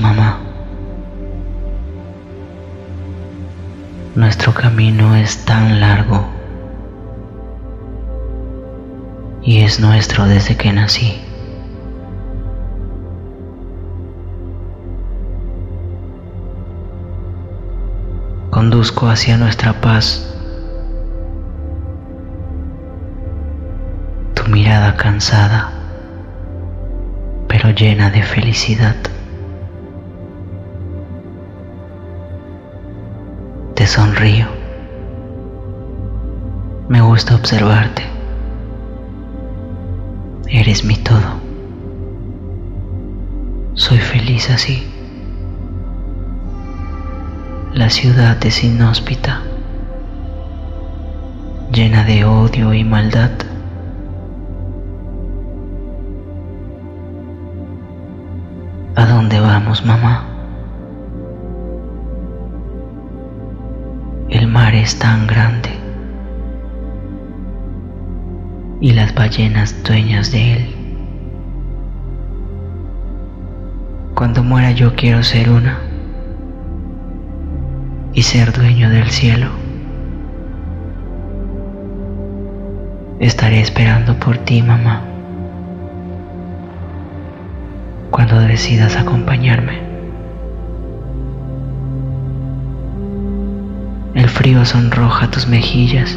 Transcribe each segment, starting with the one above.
mamá? Nuestro camino es tan largo y es nuestro desde que nací. Conduzco hacia nuestra paz. Tu mirada cansada, pero llena de felicidad. Sonrío. Me gusta observarte. Eres mi todo. Soy feliz así. La ciudad es inhóspita, llena de odio y maldad. ¿A dónde vamos, mamá? Mar es tan grande y las ballenas dueñas de él. Cuando muera yo quiero ser una y ser dueño del cielo. Estaré esperando por ti, mamá, cuando decidas acompañarme. El frío sonroja tus mejillas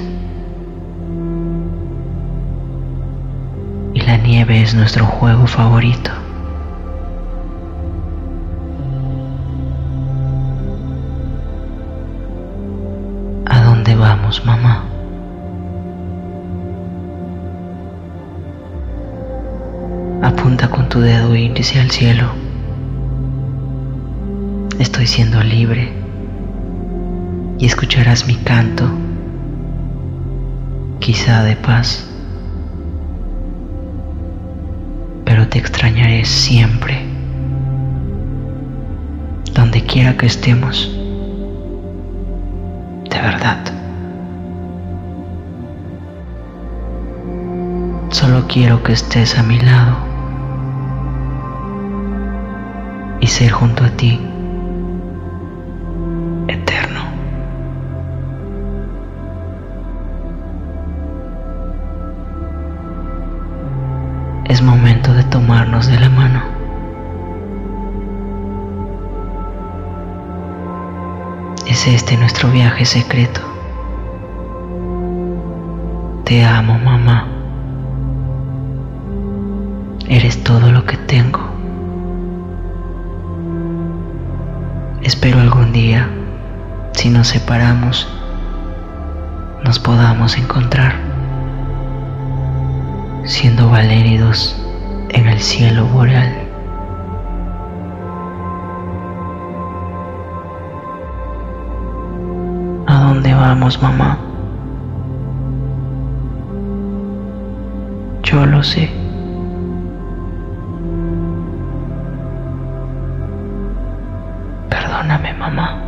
y la nieve es nuestro juego favorito. vamos, mamá? Apunta con tu dedo índice al cielo. Estoy siendo libre y escucharás mi canto, quizá de paz, pero te extrañaré siempre, donde quiera que estemos, de verdad. Solo quiero que estés a mi lado y ser junto a ti Es momento de tomarnos de la mano. Es este nuestro viaje secreto. Te amo, mamá. Eres todo lo que tengo. Espero algún día, si nos separamos, nos podamos encontrar, siendo valéridos en el cielo boreal. ¿A dónde vamos, mamá? Yo lo sé. Perdóname, mamá.